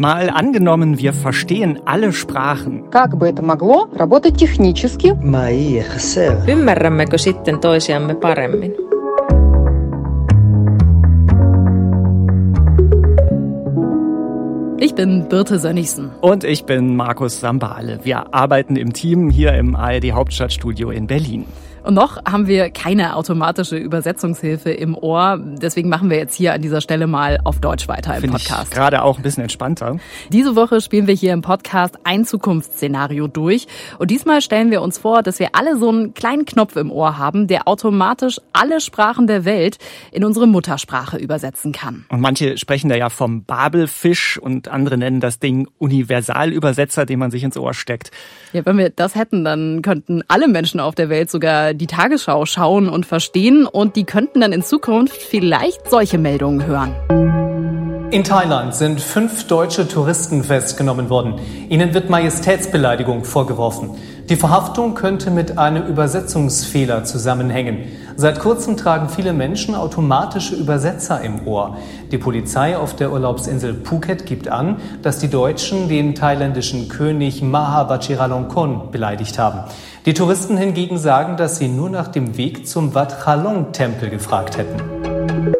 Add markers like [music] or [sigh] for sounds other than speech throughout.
Mal angenommen, wir verstehen alle Sprachen. Как бы это могло работать технически? Ymmärrämmekö sitten toisiamme paremmin? Ich bin Birte Sönnigsen. Und ich bin Markus Sambale. Wir arbeiten im Team hier im ARD Hauptstadtstudio in Berlin. Und noch haben wir keine automatische Übersetzungshilfe im Ohr. Deswegen machen wir jetzt hier an dieser Stelle mal auf Deutsch weiter im Finde Podcast. ich gerade auch ein bisschen entspannter. Diese Woche spielen wir hier im Podcast ein Zukunftsszenario durch. Und diesmal stellen wir uns vor, dass wir alle so einen kleinen Knopf im Ohr haben, der automatisch alle Sprachen der Welt in unsere Muttersprache übersetzen kann. Und manche sprechen da ja vom Babelfisch und andere nennen das Ding Universalübersetzer, den man sich ins Ohr steckt. Ja, wenn wir das hätten, dann könnten alle Menschen auf der Welt sogar die Tagesschau schauen und verstehen und die könnten dann in Zukunft vielleicht solche Meldungen hören. In Thailand sind fünf deutsche Touristen festgenommen worden. Ihnen wird Majestätsbeleidigung vorgeworfen. Die Verhaftung könnte mit einem Übersetzungsfehler zusammenhängen. Seit kurzem tragen viele Menschen automatische Übersetzer im Ohr. Die Polizei auf der Urlaubsinsel Phuket gibt an, dass die Deutschen den thailändischen König Maha Vajiralongkorn beleidigt haben. Die Touristen hingegen sagen, dass sie nur nach dem Weg zum Wat Chalong-Tempel gefragt hätten.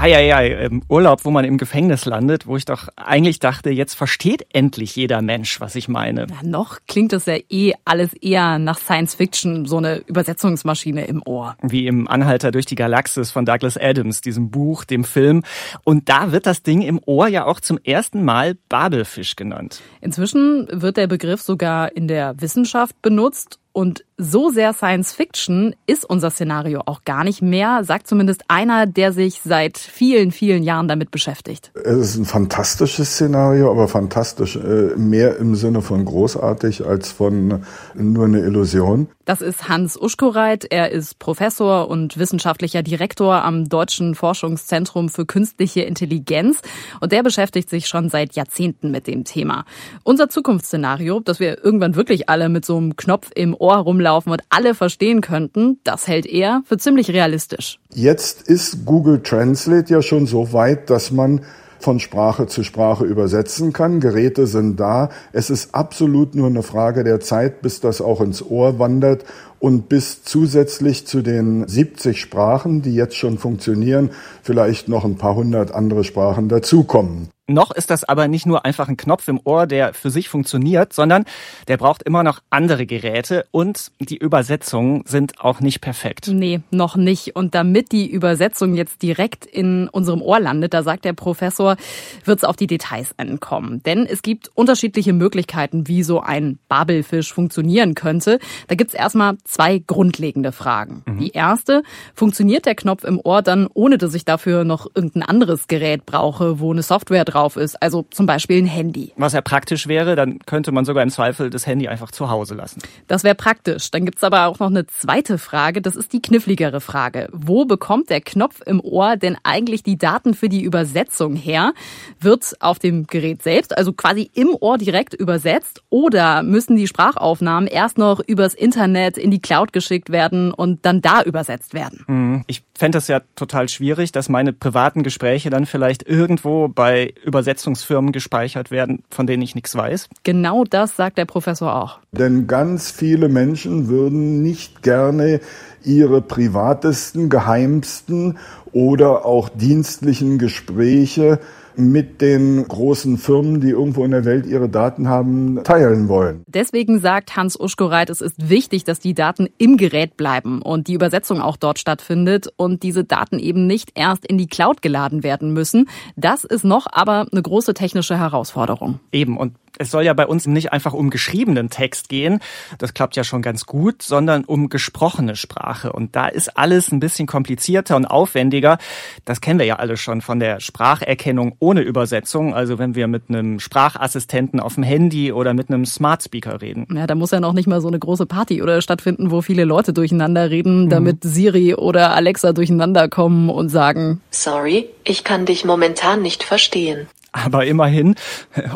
Heieiei, im Urlaub, wo man im Gefängnis landet, wo ich doch eigentlich dachte, jetzt versteht endlich jeder Mensch, was ich meine. Ja, noch klingt das ja eh alles eher nach Science Fiction, so eine Übersetzungsmaschine im Ohr. Wie im Anhalter durch die Galaxis von Douglas Adams, diesem Buch, dem Film. Und da wird das Ding im Ohr ja auch zum ersten Mal Babelfisch genannt. Inzwischen wird der Begriff sogar in der Wissenschaft benutzt und so sehr Science Fiction ist unser Szenario auch gar nicht mehr, sagt zumindest einer, der sich seit vielen, vielen Jahren damit beschäftigt. Es ist ein fantastisches Szenario, aber fantastisch äh, mehr im Sinne von großartig als von nur eine Illusion. Das ist Hans Uschkoreit. Er ist Professor und wissenschaftlicher Direktor am Deutschen Forschungszentrum für künstliche Intelligenz. Und der beschäftigt sich schon seit Jahrzehnten mit dem Thema. Unser Zukunftsszenario, dass wir irgendwann wirklich alle mit so einem Knopf im Ohr rumlaufen und alle verstehen könnten, das hält er für ziemlich realistisch. Jetzt ist Google Translate ja schon so weit, dass man von Sprache zu Sprache übersetzen kann. Geräte sind da. Es ist absolut nur eine Frage der Zeit, bis das auch ins Ohr wandert und bis zusätzlich zu den 70 Sprachen, die jetzt schon funktionieren, vielleicht noch ein paar hundert andere Sprachen dazukommen. Noch ist das aber nicht nur einfach ein Knopf im Ohr, der für sich funktioniert, sondern der braucht immer noch andere Geräte und die Übersetzungen sind auch nicht perfekt. Nee, noch nicht. Und damit die Übersetzung jetzt direkt in unserem Ohr landet, da sagt der Professor, wird es auf die Details ankommen. Denn es gibt unterschiedliche Möglichkeiten, wie so ein Babelfisch funktionieren könnte. Da gibt's erstmal zwei grundlegende Fragen. Mhm. Die erste, funktioniert der Knopf im Ohr dann, ohne dass ich dafür noch irgendein anderes Gerät brauche, wo eine Software drauf ist, also zum Beispiel ein Handy. Was ja praktisch wäre, dann könnte man sogar im Zweifel das Handy einfach zu Hause lassen. Das wäre praktisch. Dann gibt's aber auch noch eine zweite Frage, das ist die kniffligere Frage. Wo bekommt der Knopf im Ohr denn eigentlich die Daten für die Übersetzung her? Wird auf dem Gerät selbst, also quasi im Ohr direkt übersetzt oder müssen die Sprachaufnahmen erst noch übers Internet in die Cloud geschickt werden und dann da übersetzt werden? Mhm. Ich fände das ja total schwierig, dass meine privaten Gespräche dann vielleicht irgendwo bei Übersetzungsfirmen gespeichert werden, von denen ich nichts weiß. Genau das sagt der Professor auch. Denn ganz viele Menschen würden nicht gerne ihre privatesten, geheimsten oder auch dienstlichen Gespräche mit den großen Firmen, die irgendwo in der Welt ihre Daten haben, teilen wollen. Deswegen sagt Hans Uschkoreit, es ist wichtig, dass die Daten im Gerät bleiben und die Übersetzung auch dort stattfindet und diese Daten eben nicht erst in die Cloud geladen werden müssen. Das ist noch aber eine große technische Herausforderung. Eben und es soll ja bei uns nicht einfach um geschriebenen Text gehen, das klappt ja schon ganz gut, sondern um gesprochene Sprache. Und da ist alles ein bisschen komplizierter und aufwendiger. Das kennen wir ja alle schon von der Spracherkennung ohne Übersetzung. Also wenn wir mit einem Sprachassistenten auf dem Handy oder mit einem Smart Speaker reden. Ja, da muss ja noch nicht mal so eine große Party oder stattfinden, wo viele Leute durcheinander reden, damit mhm. Siri oder Alexa durcheinander kommen und sagen, Sorry, ich kann dich momentan nicht verstehen. Aber immerhin,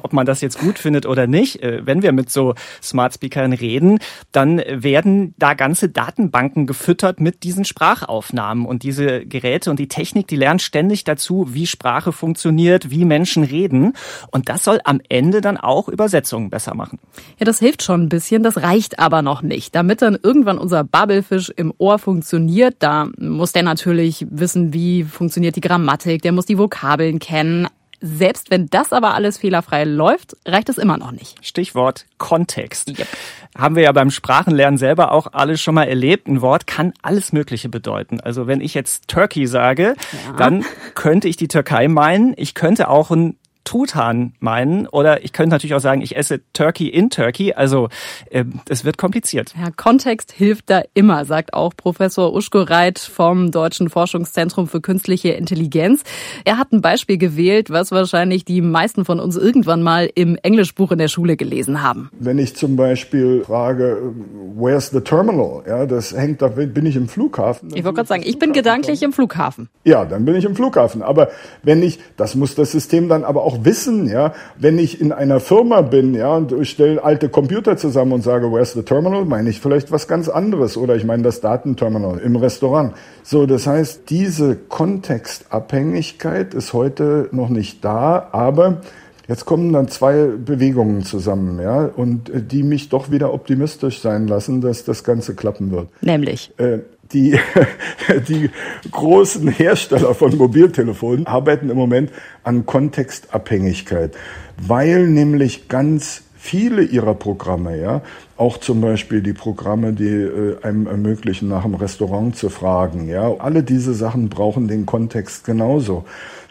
ob man das jetzt gut findet oder nicht, äh, wenn wir mit so Smart Speakern reden, dann werden da ganze Datenbanken gefüttert mit diesen Sprachaufnahmen. Und diese Geräte und die Technik, die lernen ständig dazu, wie Sprache funktioniert, wie Menschen reden. Und das soll am Ende dann auch Übersetzungen besser machen. Ja, das hilft schon ein bisschen, das reicht aber noch nicht. Damit dann irgendwann unser Bubblefish im Ohr funktioniert, da muss der natürlich wissen, wie funktioniert die Grammatik, der muss die Vokabeln kennen. Selbst wenn das aber alles fehlerfrei läuft, reicht es immer noch nicht. Stichwort Kontext. Yep. Haben wir ja beim Sprachenlernen selber auch alles schon mal erlebt. Ein Wort kann alles Mögliche bedeuten. Also wenn ich jetzt Turkey sage, ja. dann könnte ich die Türkei meinen. Ich könnte auch ein Truthahn meinen. Oder ich könnte natürlich auch sagen, ich esse Turkey in Turkey. Also äh, es wird kompliziert. Ja, Kontext hilft da immer, sagt auch Professor Uschko Reit vom Deutschen Forschungszentrum für künstliche Intelligenz. Er hat ein Beispiel gewählt, was wahrscheinlich die meisten von uns irgendwann mal im Englischbuch in der Schule gelesen haben. Wenn ich zum Beispiel frage, where's the terminal? Ja, das hängt da, bin ich im Flughafen? Ich wollte gerade sagen, ich bin gedanklich im Flughafen. Ja, dann bin ich im Flughafen. Aber wenn ich, das muss das System dann aber auch wissen, ja, wenn ich in einer Firma bin, ja, und ich stelle alte Computer zusammen und sage, where's the terminal, meine ich vielleicht was ganz anderes oder ich meine das Datenterminal im Restaurant. So, das heißt, diese Kontextabhängigkeit ist heute noch nicht da, aber Jetzt kommen dann zwei Bewegungen zusammen, ja, und äh, die mich doch wieder optimistisch sein lassen, dass das Ganze klappen wird. Nämlich? Äh, die, [laughs] die großen Hersteller von Mobiltelefonen arbeiten im Moment an Kontextabhängigkeit, weil nämlich ganz viele ihrer Programme, ja, auch zum Beispiel die Programme, die äh, einem ermöglichen, nach dem Restaurant zu fragen, ja, alle diese Sachen brauchen den Kontext genauso.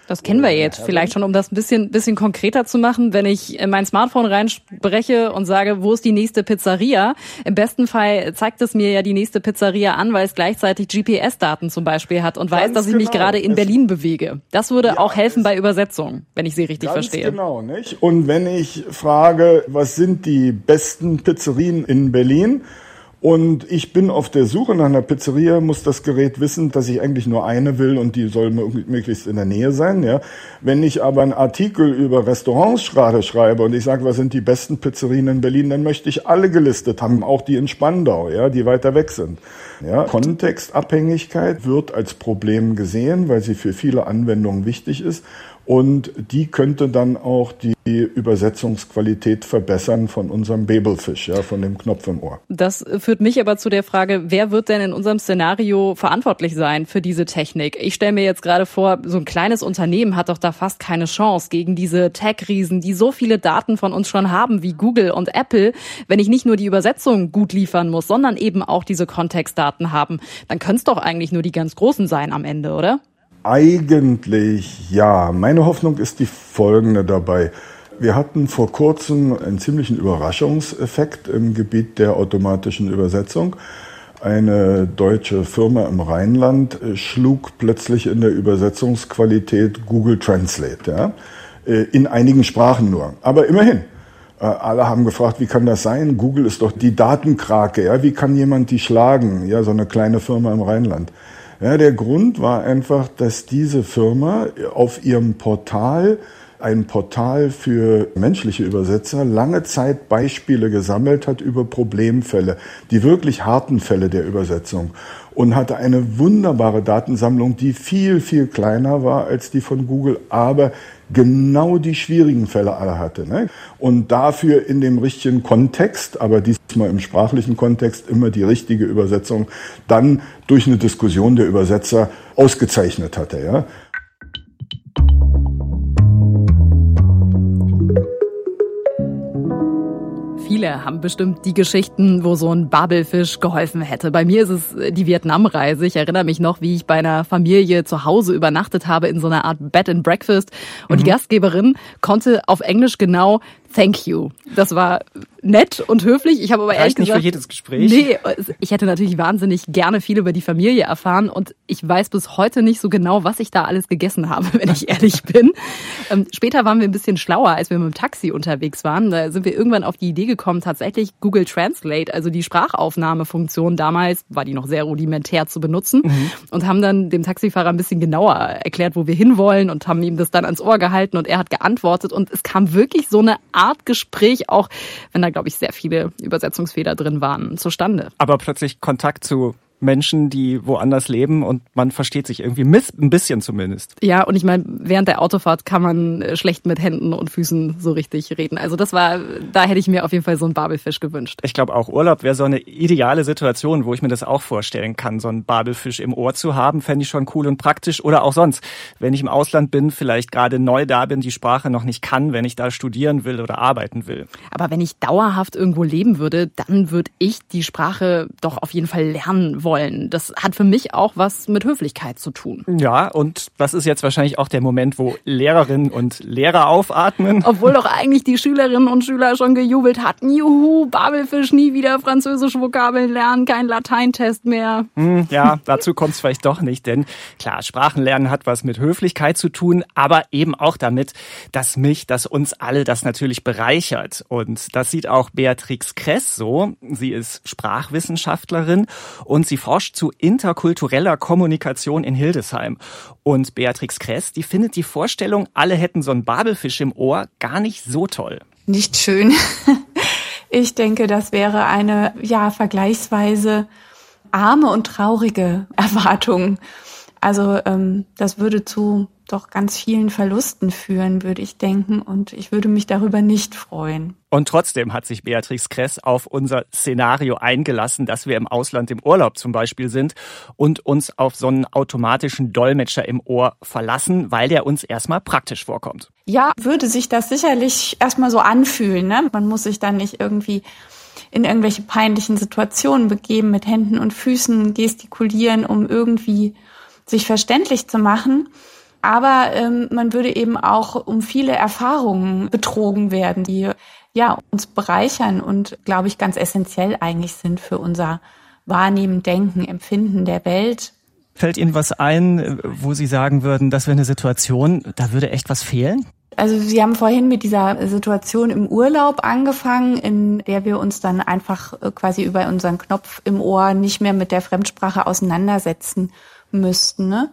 Das kennen wir jetzt vielleicht schon, um das ein bisschen, bisschen konkreter zu machen. Wenn ich in mein Smartphone reinspreche und sage, wo ist die nächste Pizzeria? Im besten Fall zeigt es mir ja die nächste Pizzeria an, weil es gleichzeitig GPS-Daten zum Beispiel hat und weiß, dass ich genau. mich gerade in Berlin bewege. Das würde ja, auch helfen bei Übersetzung, wenn ich sie richtig ganz verstehe. Genau, nicht? Und wenn ich frage, was sind die besten Pizzerien in Berlin? Und ich bin auf der Suche nach einer Pizzeria, muss das Gerät wissen, dass ich eigentlich nur eine will und die soll möglichst in der Nähe sein. Ja. Wenn ich aber einen Artikel über Restaurants gerade schreibe und ich sage, was sind die besten Pizzerien in Berlin, dann möchte ich alle gelistet haben, auch die in Spandau, ja, die weiter weg sind. Ja. Kontextabhängigkeit wird als Problem gesehen, weil sie für viele Anwendungen wichtig ist. Und die könnte dann auch die Übersetzungsqualität verbessern von unserem Babelfisch, ja, von dem Knopf im Ohr. Das führt mich aber zu der Frage, wer wird denn in unserem Szenario verantwortlich sein für diese Technik? Ich stelle mir jetzt gerade vor, so ein kleines Unternehmen hat doch da fast keine Chance gegen diese Tech-Riesen, die so viele Daten von uns schon haben wie Google und Apple. Wenn ich nicht nur die Übersetzung gut liefern muss, sondern eben auch diese Kontextdaten haben, dann können es doch eigentlich nur die ganz Großen sein am Ende, oder? Eigentlich ja. Meine Hoffnung ist die folgende dabei. Wir hatten vor kurzem einen ziemlichen Überraschungseffekt im Gebiet der automatischen Übersetzung. Eine deutsche Firma im Rheinland äh, schlug plötzlich in der Übersetzungsqualität Google Translate, ja, äh, in einigen Sprachen nur. Aber immerhin. Äh, alle haben gefragt, wie kann das sein? Google ist doch die Datenkrake, ja, wie kann jemand die schlagen? Ja, so eine kleine Firma im Rheinland. Ja, der Grund war einfach, dass diese Firma auf ihrem Portal ein Portal für menschliche Übersetzer lange Zeit Beispiele gesammelt hat über Problemfälle, die wirklich harten Fälle der Übersetzung. Und hatte eine wunderbare Datensammlung, die viel, viel kleiner war als die von Google, aber genau die schwierigen Fälle alle hatte. Ne? Und dafür in dem richtigen Kontext, aber diesmal im sprachlichen Kontext, immer die richtige Übersetzung, dann durch eine Diskussion der Übersetzer ausgezeichnet hatte. Ja? Viele haben bestimmt die Geschichten, wo so ein Babelfisch geholfen hätte. Bei mir ist es die Vietnamreise. Ich erinnere mich noch, wie ich bei einer Familie zu Hause übernachtet habe in so einer Art Bed and Breakfast. Und mhm. die Gastgeberin konnte auf Englisch genau Thank you. Das war nett und höflich. Ich habe aber ehrlich nicht gesagt, für jedes Gespräch. Nee, ich hätte natürlich wahnsinnig gerne viel über die Familie erfahren und ich weiß bis heute nicht so genau, was ich da alles gegessen habe, [laughs] wenn ich ehrlich bin. Ähm, später waren wir ein bisschen schlauer, als wir mit dem Taxi unterwegs waren. Da sind wir irgendwann auf die Idee gekommen, tatsächlich Google Translate, also die Sprachaufnahmefunktion damals, war die noch sehr rudimentär zu benutzen mhm. und haben dann dem Taxifahrer ein bisschen genauer erklärt, wo wir hinwollen und haben ihm das dann ans Ohr gehalten und er hat geantwortet und es kam wirklich so eine Art Gespräch, auch wenn da, glaube ich, sehr viele Übersetzungsfehler drin waren, zustande. Aber plötzlich Kontakt zu Menschen, die woanders leben und man versteht sich irgendwie ein bisschen zumindest. Ja, und ich meine, während der Autofahrt kann man äh, schlecht mit Händen und Füßen so richtig reden. Also das war, da hätte ich mir auf jeden Fall so einen Babelfisch gewünscht. Ich glaube auch Urlaub wäre so eine ideale Situation, wo ich mir das auch vorstellen kann, so einen Babelfisch im Ohr zu haben, fände ich schon cool und praktisch. Oder auch sonst, wenn ich im Ausland bin, vielleicht gerade neu da bin, die Sprache noch nicht kann, wenn ich da studieren will oder arbeiten will. Aber wenn ich dauerhaft irgendwo leben würde, dann würde ich die Sprache doch auf jeden Fall lernen wollen wollen. Das hat für mich auch was mit Höflichkeit zu tun. Ja, und das ist jetzt wahrscheinlich auch der Moment, wo Lehrerinnen und Lehrer aufatmen. Obwohl doch eigentlich die Schülerinnen und Schüler schon gejubelt hatten. Juhu, Babelfisch, nie wieder französische Vokabeln lernen, kein Lateintest mehr. Hm, ja, dazu kommt es vielleicht doch nicht, denn klar, Sprachenlernen hat was mit Höflichkeit zu tun, aber eben auch damit, dass mich, dass uns alle das natürlich bereichert. Und das sieht auch Beatrix Kress so. Sie ist Sprachwissenschaftlerin und sie Sie forscht zu interkultureller Kommunikation in Hildesheim. Und Beatrix Kress, die findet die Vorstellung, alle hätten so einen Babelfisch im Ohr, gar nicht so toll. Nicht schön. [laughs] Ich denke, das wäre eine, ja, vergleichsweise arme und traurige Erwartung. Also ähm, das würde zu doch ganz vielen Verlusten führen, würde ich denken. Und ich würde mich darüber nicht freuen. Und trotzdem hat sich Beatrix Kress auf unser Szenario eingelassen, dass wir im Ausland im Urlaub zum Beispiel sind und uns auf so einen automatischen Dolmetscher im Ohr verlassen, weil der uns erstmal praktisch vorkommt. Ja, würde sich das sicherlich erstmal so anfühlen. Ne? Man muss sich dann nicht irgendwie in irgendwelche peinlichen Situationen begeben, mit Händen und Füßen gestikulieren, um irgendwie sich verständlich zu machen. Aber ähm, man würde eben auch um viele Erfahrungen betrogen werden, die ja uns bereichern und, glaube ich, ganz essentiell eigentlich sind für unser Wahrnehmen, Denken, Empfinden der Welt. Fällt Ihnen was ein, wo Sie sagen würden, das wäre eine Situation, da würde echt was fehlen? Also Sie haben vorhin mit dieser Situation im Urlaub angefangen, in der wir uns dann einfach äh, quasi über unseren Knopf im Ohr nicht mehr mit der Fremdsprache auseinandersetzen müssten. Ne?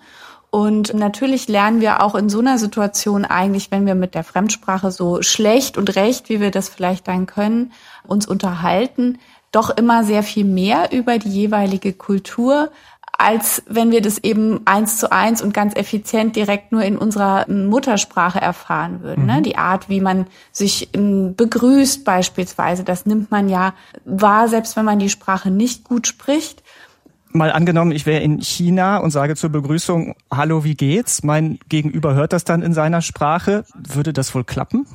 Und natürlich lernen wir auch in so einer Situation eigentlich, wenn wir mit der Fremdsprache so schlecht und recht, wie wir das vielleicht dann können, uns unterhalten, doch immer sehr viel mehr über die jeweilige Kultur, als wenn wir das eben eins zu eins und ganz effizient direkt nur in unserer Muttersprache erfahren würden. Ne? Mhm. Die Art, wie man sich begrüßt beispielsweise, das nimmt man ja wahr, selbst wenn man die Sprache nicht gut spricht mal angenommen, ich wäre in China und sage zur Begrüßung, hallo, wie geht's? Mein Gegenüber hört das dann in seiner Sprache. Würde das wohl klappen?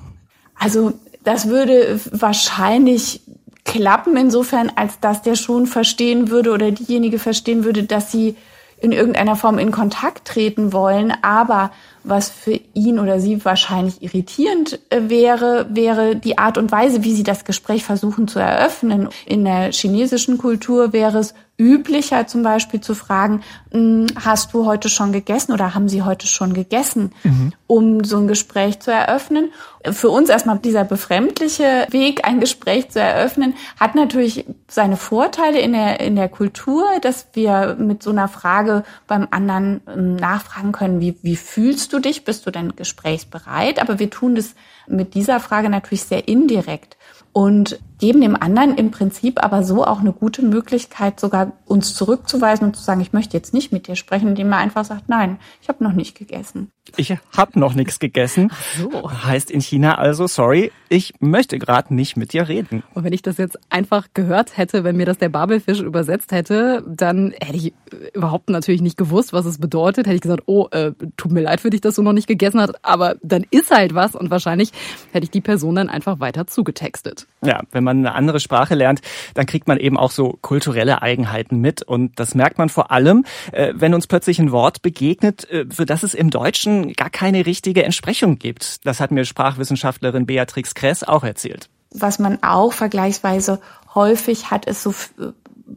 Also das würde wahrscheinlich klappen, insofern, als dass der schon verstehen würde oder diejenige verstehen würde, dass sie in irgendeiner Form in Kontakt treten wollen. Aber was für ihn oder sie wahrscheinlich irritierend äh, wäre, wäre die Art und Weise, wie sie das Gespräch versuchen zu eröffnen. In der chinesischen Kultur wäre es üblicher zum Beispiel zu fragen, hm, hast du heute schon gegessen oder haben sie heute schon gegessen, mhm. um so ein Gespräch zu eröffnen. Für uns erstmal dieser befremdliche Weg, ein Gespräch zu eröffnen, hat natürlich seine Vorteile in der, in der Kultur, dass wir mit so einer Frage beim anderen hm, nachfragen können, wie, wie fühlst du dich? Bist du denn gesprächsbereit? Aber wir tun das mit dieser Frage natürlich sehr indirekt und geben dem anderen im Prinzip aber so auch eine gute Möglichkeit, sogar uns zurückzuweisen und zu sagen, ich möchte jetzt nicht mit dir sprechen, indem er einfach sagt, nein, ich habe noch nicht gegessen. Ich habe noch nichts gegessen. So. Heißt in China also, sorry, ich möchte gerade nicht mit dir reden. Und wenn ich das jetzt einfach gehört hätte, wenn mir das der Babelfisch übersetzt hätte, dann hätte ich überhaupt natürlich nicht gewusst, was es bedeutet. Hätte ich gesagt, oh, äh, tut mir leid für dich, dass du noch nicht gegessen hast, aber dann ist halt was und wahrscheinlich hätte ich die Person dann einfach weiter zugetextet. Ja, wenn man man eine andere Sprache lernt, dann kriegt man eben auch so kulturelle Eigenheiten mit. Und das merkt man vor allem, äh, wenn uns plötzlich ein Wort begegnet, äh, für das es im Deutschen gar keine richtige Entsprechung gibt. Das hat mir Sprachwissenschaftlerin Beatrix Kress auch erzählt. Was man auch vergleichsweise häufig hat, ist so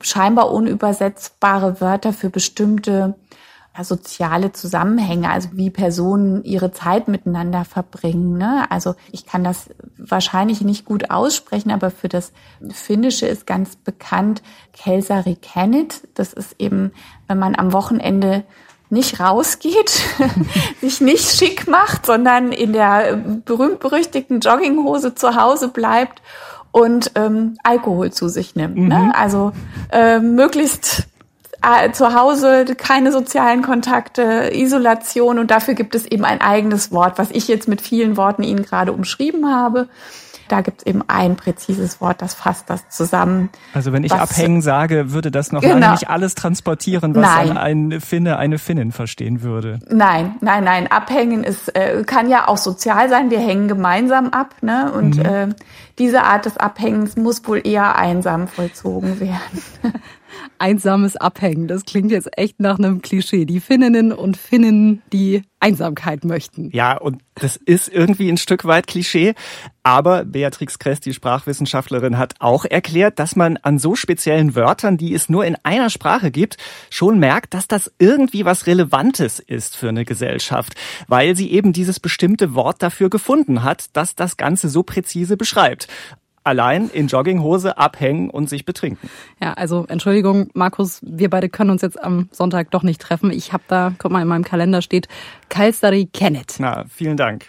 scheinbar unübersetzbare Wörter für bestimmte soziale Zusammenhänge, also wie Personen ihre Zeit miteinander verbringen. Ne? Also ich kann das wahrscheinlich nicht gut aussprechen, aber für das Finnische ist ganz bekannt Kelsari Kennet. Das ist eben, wenn man am Wochenende nicht rausgeht, [laughs] sich nicht schick macht, sondern in der berühmt-berüchtigten Jogginghose zu Hause bleibt und ähm, Alkohol zu sich nimmt. Ne? Mhm. Ne? Also äh, möglichst zu Hause keine sozialen Kontakte, Isolation und dafür gibt es eben ein eigenes Wort, was ich jetzt mit vielen Worten Ihnen gerade umschrieben habe. Da gibt es eben ein präzises Wort, das fasst das zusammen. Also wenn ich abhängen sage, würde das noch genau. lange nicht alles transportieren, was nein. ein Finne, eine Finnin verstehen würde. Nein, nein, nein. Abhängen ist, äh, kann ja auch sozial sein. Wir hängen gemeinsam ab, ne? Und mhm. äh, diese Art des Abhängens muss wohl eher einsam vollzogen werden. [laughs] einsames Abhängen. Das klingt jetzt echt nach einem Klischee. Die Finninnen und Finnen, die Einsamkeit möchten. Ja, und das ist irgendwie ein Stück weit Klischee. Aber Beatrix Kress, die Sprachwissenschaftlerin, hat auch erklärt, dass man an so speziellen Wörtern, die es nur in einer Sprache gibt, schon merkt, dass das irgendwie was Relevantes ist für eine Gesellschaft, weil sie eben dieses bestimmte Wort dafür gefunden hat, das das Ganze so präzise beschreibt allein in Jogginghose abhängen und sich betrinken. Ja, also Entschuldigung, Markus, wir beide können uns jetzt am Sonntag doch nicht treffen. Ich habe da, guck mal, in meinem Kalender steht Kalstari Kenneth. Na, vielen Dank.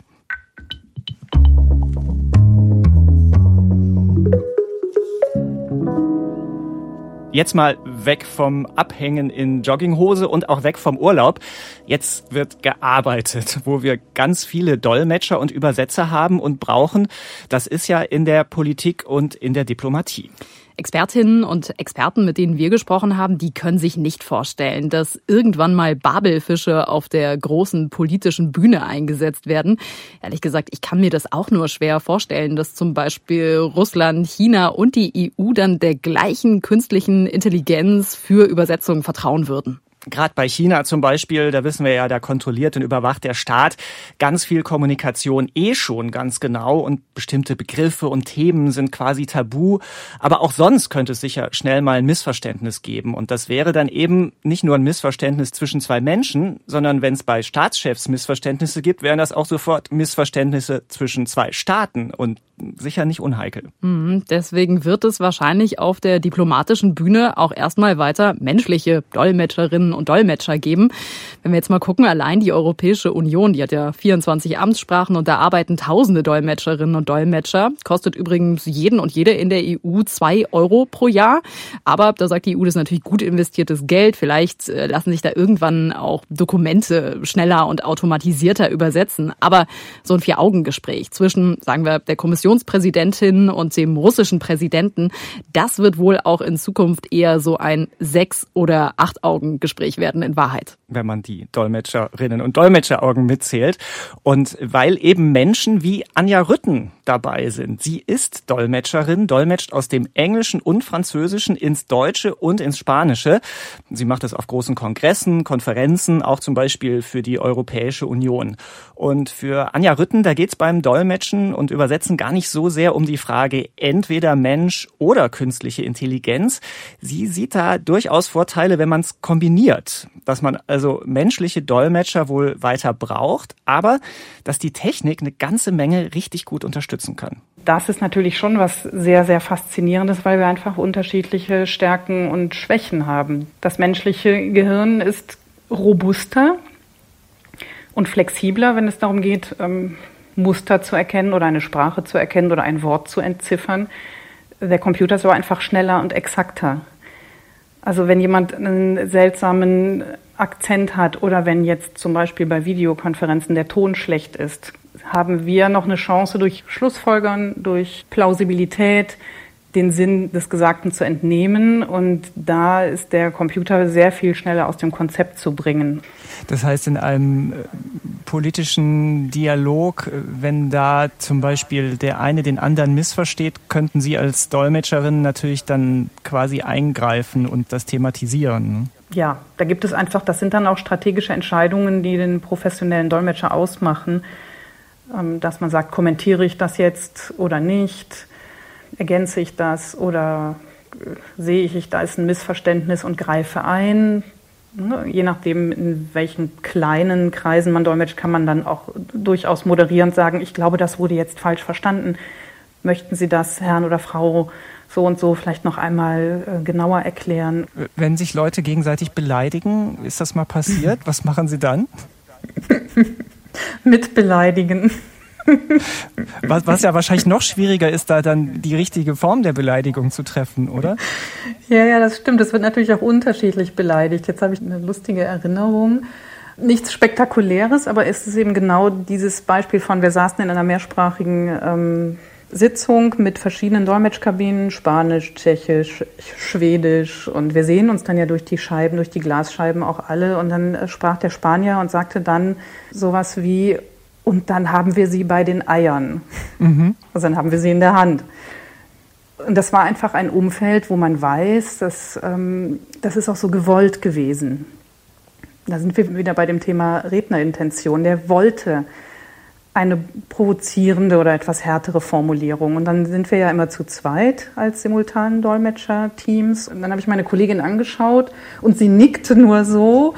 Jetzt mal weg vom Abhängen in Jogginghose und auch weg vom Urlaub. Jetzt wird gearbeitet, wo wir ganz viele Dolmetscher und Übersetzer haben und brauchen. Das ist ja in der Politik und in der Diplomatie. Expertinnen und Experten, mit denen wir gesprochen haben, die können sich nicht vorstellen, dass irgendwann mal Babelfische auf der großen politischen Bühne eingesetzt werden. Ehrlich gesagt, ich kann mir das auch nur schwer vorstellen, dass zum Beispiel Russland, China und die EU dann der gleichen künstlichen Intelligenz für Übersetzungen vertrauen würden. Gerade bei China zum Beispiel, da wissen wir ja, da kontrolliert und überwacht der Staat ganz viel Kommunikation eh schon ganz genau und bestimmte Begriffe und Themen sind quasi tabu. Aber auch sonst könnte es sicher schnell mal ein Missverständnis geben. Und das wäre dann eben nicht nur ein Missverständnis zwischen zwei Menschen, sondern wenn es bei Staatschefs Missverständnisse gibt, wären das auch sofort Missverständnisse zwischen zwei Staaten. Und sicher nicht unheikel. Mhm, deswegen wird es wahrscheinlich auf der diplomatischen Bühne auch erstmal weiter menschliche Dolmetscherinnen und Dolmetscher geben. Wenn wir jetzt mal gucken, allein die Europäische Union, die hat ja 24 Amtssprachen und da arbeiten tausende Dolmetscherinnen und Dolmetscher. Kostet übrigens jeden und jede in der EU zwei Euro pro Jahr. Aber da sagt die EU, das ist natürlich gut investiertes Geld. Vielleicht äh, lassen sich da irgendwann auch Dokumente schneller und automatisierter übersetzen. Aber so ein Vier-Augen-Gespräch zwischen, sagen wir, der Kommission Kommissionspräsidentin und dem russischen Präsidenten, das wird wohl auch in Zukunft eher so ein Sechs- oder Acht-Augen-Gespräch werden in Wahrheit. Wenn man die Dolmetscherinnen und Dolmetscheraugen mitzählt. Und weil eben Menschen wie Anja Rütten dabei sind. Sie ist Dolmetscherin, dolmetscht aus dem Englischen und Französischen ins Deutsche und ins Spanische. Sie macht das auf großen Kongressen, Konferenzen, auch zum Beispiel für die Europäische Union. Und für Anja Rütten, da geht's beim Dolmetschen und Übersetzen gar nicht so sehr um die Frage entweder Mensch oder künstliche Intelligenz. Sie sieht da durchaus Vorteile, wenn man es kombiniert. Dass man also menschliche Dolmetscher wohl weiter braucht, aber dass die Technik eine ganze Menge richtig gut unterstützen kann. Das ist natürlich schon was sehr, sehr Faszinierendes, weil wir einfach unterschiedliche Stärken und Schwächen haben. Das menschliche Gehirn ist robuster und flexibler, wenn es darum geht, ähm, Muster zu erkennen oder eine Sprache zu erkennen oder ein Wort zu entziffern. Der Computer ist aber einfach schneller und exakter. Also wenn jemand einen seltsamen Akzent hat oder wenn jetzt zum Beispiel bei Videokonferenzen der Ton schlecht ist, haben wir noch eine Chance durch Schlussfolgern, durch Plausibilität, den Sinn des Gesagten zu entnehmen. Und da ist der Computer sehr viel schneller aus dem Konzept zu bringen. Das heißt, in einem politischen Dialog, wenn da zum Beispiel der eine den anderen missversteht, könnten Sie als Dolmetscherin natürlich dann quasi eingreifen und das thematisieren. Ne? Ja, da gibt es einfach, das sind dann auch strategische Entscheidungen, die den professionellen Dolmetscher ausmachen, ähm, dass man sagt, kommentiere ich das jetzt oder nicht, ergänze ich das oder äh, sehe ich, da ist ein Missverständnis und greife ein. Ne, je nachdem, in welchen kleinen Kreisen man dolmetscht, kann man dann auch durchaus moderierend sagen, ich glaube, das wurde jetzt falsch verstanden. Möchten Sie das, Herrn oder Frau, so und so vielleicht noch einmal äh, genauer erklären? Wenn sich Leute gegenseitig beleidigen, ist das mal passiert? Was machen Sie dann? [laughs] Mit beleidigen. [laughs] Was, was ja wahrscheinlich noch schwieriger ist, da dann die richtige Form der Beleidigung zu treffen, oder? Ja, ja, das stimmt. Es wird natürlich auch unterschiedlich beleidigt. Jetzt habe ich eine lustige Erinnerung. Nichts Spektakuläres, aber es ist eben genau dieses Beispiel von, wir saßen in einer mehrsprachigen ähm, Sitzung mit verschiedenen Dolmetschkabinen, Spanisch, Tschechisch, Schwedisch und wir sehen uns dann ja durch die Scheiben, durch die Glasscheiben auch alle und dann äh, sprach der Spanier und sagte dann sowas wie, und dann haben wir sie bei den Eiern. Mhm. Also dann haben wir sie in der Hand. Und das war einfach ein Umfeld, wo man weiß, dass, ähm, das ist auch so gewollt gewesen. Da sind wir wieder bei dem Thema Rednerintention. Der wollte eine provozierende oder etwas härtere Formulierung. Und dann sind wir ja immer zu zweit als simultanen Dolmetscher-Teams. Und dann habe ich meine Kollegin angeschaut und sie nickte nur so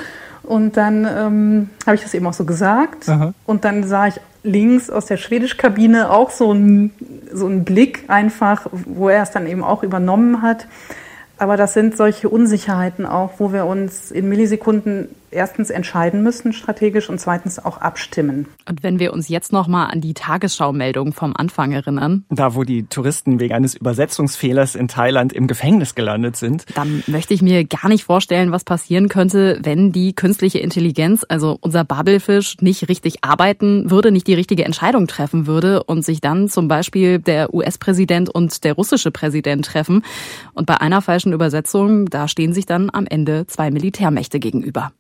und dann ähm, habe ich das eben auch so gesagt. Aha. Und dann sah ich links aus der Schwedischkabine auch so einen so einen Blick einfach, wo er es dann eben auch übernommen hat. Aber das sind solche Unsicherheiten auch, wo wir uns in Millisekunden erstens entscheiden müssen strategisch und zweitens auch abstimmen. Und wenn wir uns jetzt noch mal an die Tagesschau-Meldung vom Anfang erinnern, da wo die Touristen wegen eines Übersetzungsfehlers in Thailand im Gefängnis gelandet sind, dann möchte ich mir gar nicht vorstellen, was passieren könnte, wenn die künstliche Intelligenz, also unser Babelfisch, nicht richtig arbeiten würde, nicht die richtige Entscheidung treffen würde und sich dann zum Beispiel der US-Präsident und der russische Präsident treffen und bei einer falschen Übersetzung, da stehen sich dann am Ende zwei Militärmächte gegenüber.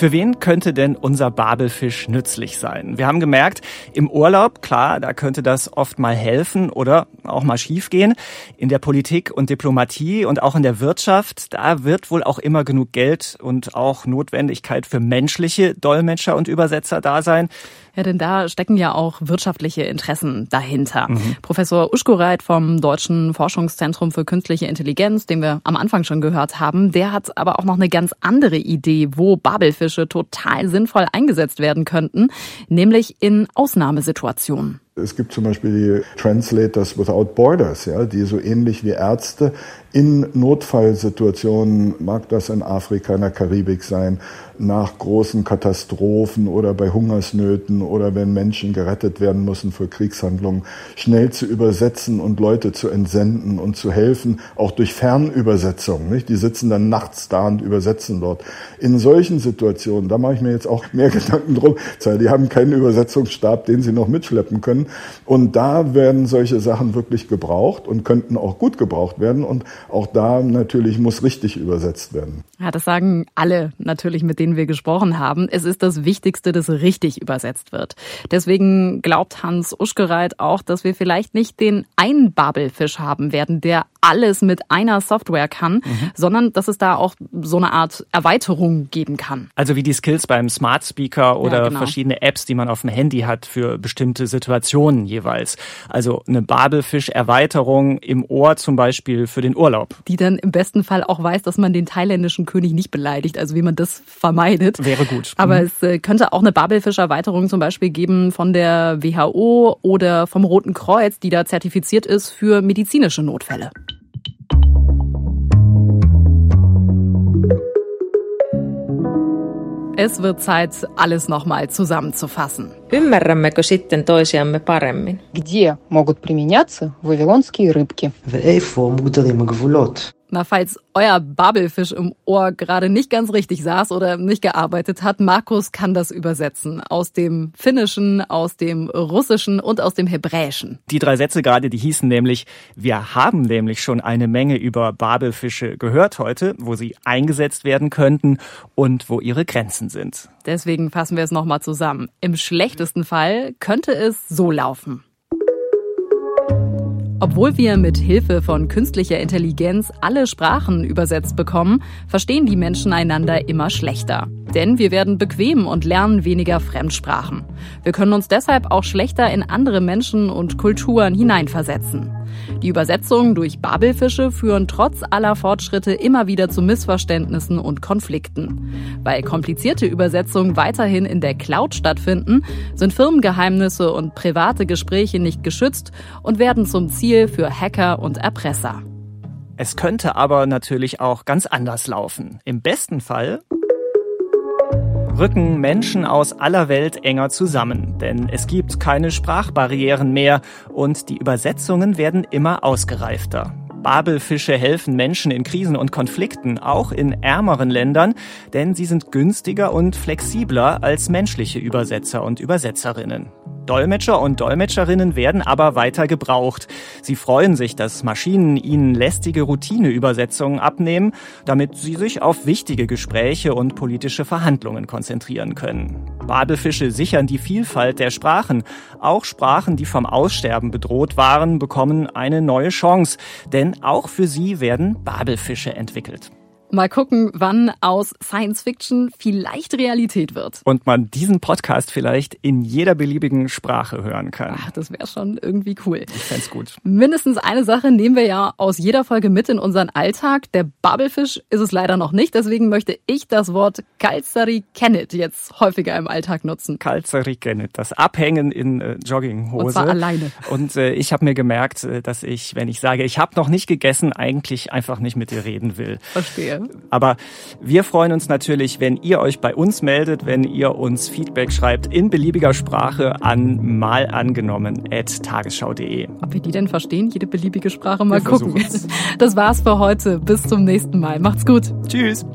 Für wen könnte denn unser Babelfisch nützlich sein? Wir haben gemerkt, im Urlaub, klar, da könnte das oft mal helfen oder auch mal schiefgehen. In der Politik und Diplomatie und auch in der Wirtschaft, da wird wohl auch immer genug Geld und auch Notwendigkeit für menschliche Dolmetscher und Übersetzer da sein. Ja, denn da stecken ja auch wirtschaftliche Interessen dahinter. Mhm. Professor Uschkureit vom Deutschen Forschungszentrum für künstliche Intelligenz, den wir am Anfang schon gehört haben, der hat aber auch noch eine ganz andere Idee, wo Babelfische total sinnvoll eingesetzt werden könnten, nämlich in Ausnahmesituationen. Es gibt zum Beispiel die Translators Without Borders, ja, die so ähnlich wie Ärzte in Notfallsituationen, mag das in Afrika, in der Karibik sein, nach großen Katastrophen oder bei Hungersnöten oder wenn Menschen gerettet werden müssen für Kriegshandlungen, schnell zu übersetzen und Leute zu entsenden und zu helfen, auch durch Fernübersetzung. Nicht? Die sitzen dann nachts da und übersetzen dort. In solchen Situationen, da mache ich mir jetzt auch mehr [laughs] Gedanken drum, die haben keinen Übersetzungsstab, den sie noch mitschleppen können. Und da werden solche Sachen wirklich gebraucht und könnten auch gut gebraucht werden. Und auch da natürlich muss richtig übersetzt werden. Ja, das sagen alle natürlich, mit denen wir gesprochen haben. Es ist das Wichtigste, dass richtig übersetzt wird. Deswegen glaubt Hans Uschgereit auch, dass wir vielleicht nicht den einen Babelfisch haben werden, der alles mit einer Software kann, mhm. sondern dass es da auch so eine Art Erweiterung geben kann. Also wie die Skills beim Smart Speaker oder ja, genau. verschiedene Apps, die man auf dem Handy hat für bestimmte Situationen jeweils. Also eine Babelfisch-Erweiterung im Ohr zum Beispiel für den Urlaub. Die dann im besten Fall auch weiß, dass man den thailändischen König nicht beleidigt, also wie man das vermeidet. Wäre gut. Aber mhm. es äh, könnte auch eine Babelfisch-Erweiterung zum Beispiel geben von der WHO oder vom Roten Kreuz, die da zertifiziert ist für medizinische Notfälle. Es wird Zeit, alles nochmal zusammenzufassen. Ymmärrämmekö sitten toisiamme paremmin? Где могут применяться вавилонские рыбки? Na, falls euer Babelfisch im Ohr gerade nicht ganz richtig saß oder nicht gearbeitet hat, Markus kann das übersetzen. Aus dem Finnischen, aus dem Russischen und aus dem Hebräischen. Die drei Sätze gerade, die hießen nämlich, wir haben nämlich schon eine Menge über Babelfische gehört heute, wo sie eingesetzt werden könnten und wo ihre Grenzen sind. Deswegen fassen wir es nochmal zusammen. Im schlechtesten Fall könnte es so laufen. Obwohl wir mit Hilfe von künstlicher Intelligenz alle Sprachen übersetzt bekommen, verstehen die Menschen einander immer schlechter. Denn wir werden bequem und lernen weniger Fremdsprachen. Wir können uns deshalb auch schlechter in andere Menschen und Kulturen hineinversetzen. Die Übersetzungen durch Babelfische führen trotz aller Fortschritte immer wieder zu Missverständnissen und Konflikten. Weil komplizierte Übersetzungen weiterhin in der Cloud stattfinden, sind Firmengeheimnisse und private Gespräche nicht geschützt und werden zum Ziel für Hacker und Erpresser. Es könnte aber natürlich auch ganz anders laufen. Im besten Fall rücken Menschen aus aller Welt enger zusammen, denn es gibt keine Sprachbarrieren mehr und die Übersetzungen werden immer ausgereifter. Babelfische helfen Menschen in Krisen und Konflikten, auch in ärmeren Ländern, denn sie sind günstiger und flexibler als menschliche Übersetzer und Übersetzerinnen. Dolmetscher und Dolmetscherinnen werden aber weiter gebraucht. Sie freuen sich, dass Maschinen ihnen lästige Routineübersetzungen abnehmen, damit sie sich auf wichtige Gespräche und politische Verhandlungen konzentrieren können. Babelfische sichern die Vielfalt der Sprachen. Auch Sprachen, die vom Aussterben bedroht waren, bekommen eine neue Chance, denn auch für sie werden Babelfische entwickelt. Mal gucken, wann aus Science Fiction vielleicht Realität wird. Und man diesen Podcast vielleicht in jeder beliebigen Sprache hören kann. Ach, das wäre schon irgendwie cool. Ich fände gut. Mindestens eine Sache nehmen wir ja aus jeder Folge mit in unseren Alltag. Der Babelfisch ist es leider noch nicht, deswegen möchte ich das Wort Kalzari Kennet jetzt häufiger im Alltag nutzen. Kalzari Kennet, das Abhängen in äh, Jogginghose. Und zwar alleine. Und äh, ich habe mir gemerkt, äh, dass ich, wenn ich sage, ich habe noch nicht gegessen, eigentlich einfach nicht mit dir reden will. Verstehe. Aber wir freuen uns natürlich, wenn ihr euch bei uns meldet, wenn ihr uns Feedback schreibt in beliebiger Sprache an malangenommen.tagesschau.de. Ob wir die denn verstehen, jede beliebige Sprache mal wir gucken. [laughs] Das war's für heute. Bis zum nächsten Mal. Macht's gut. Tschüss.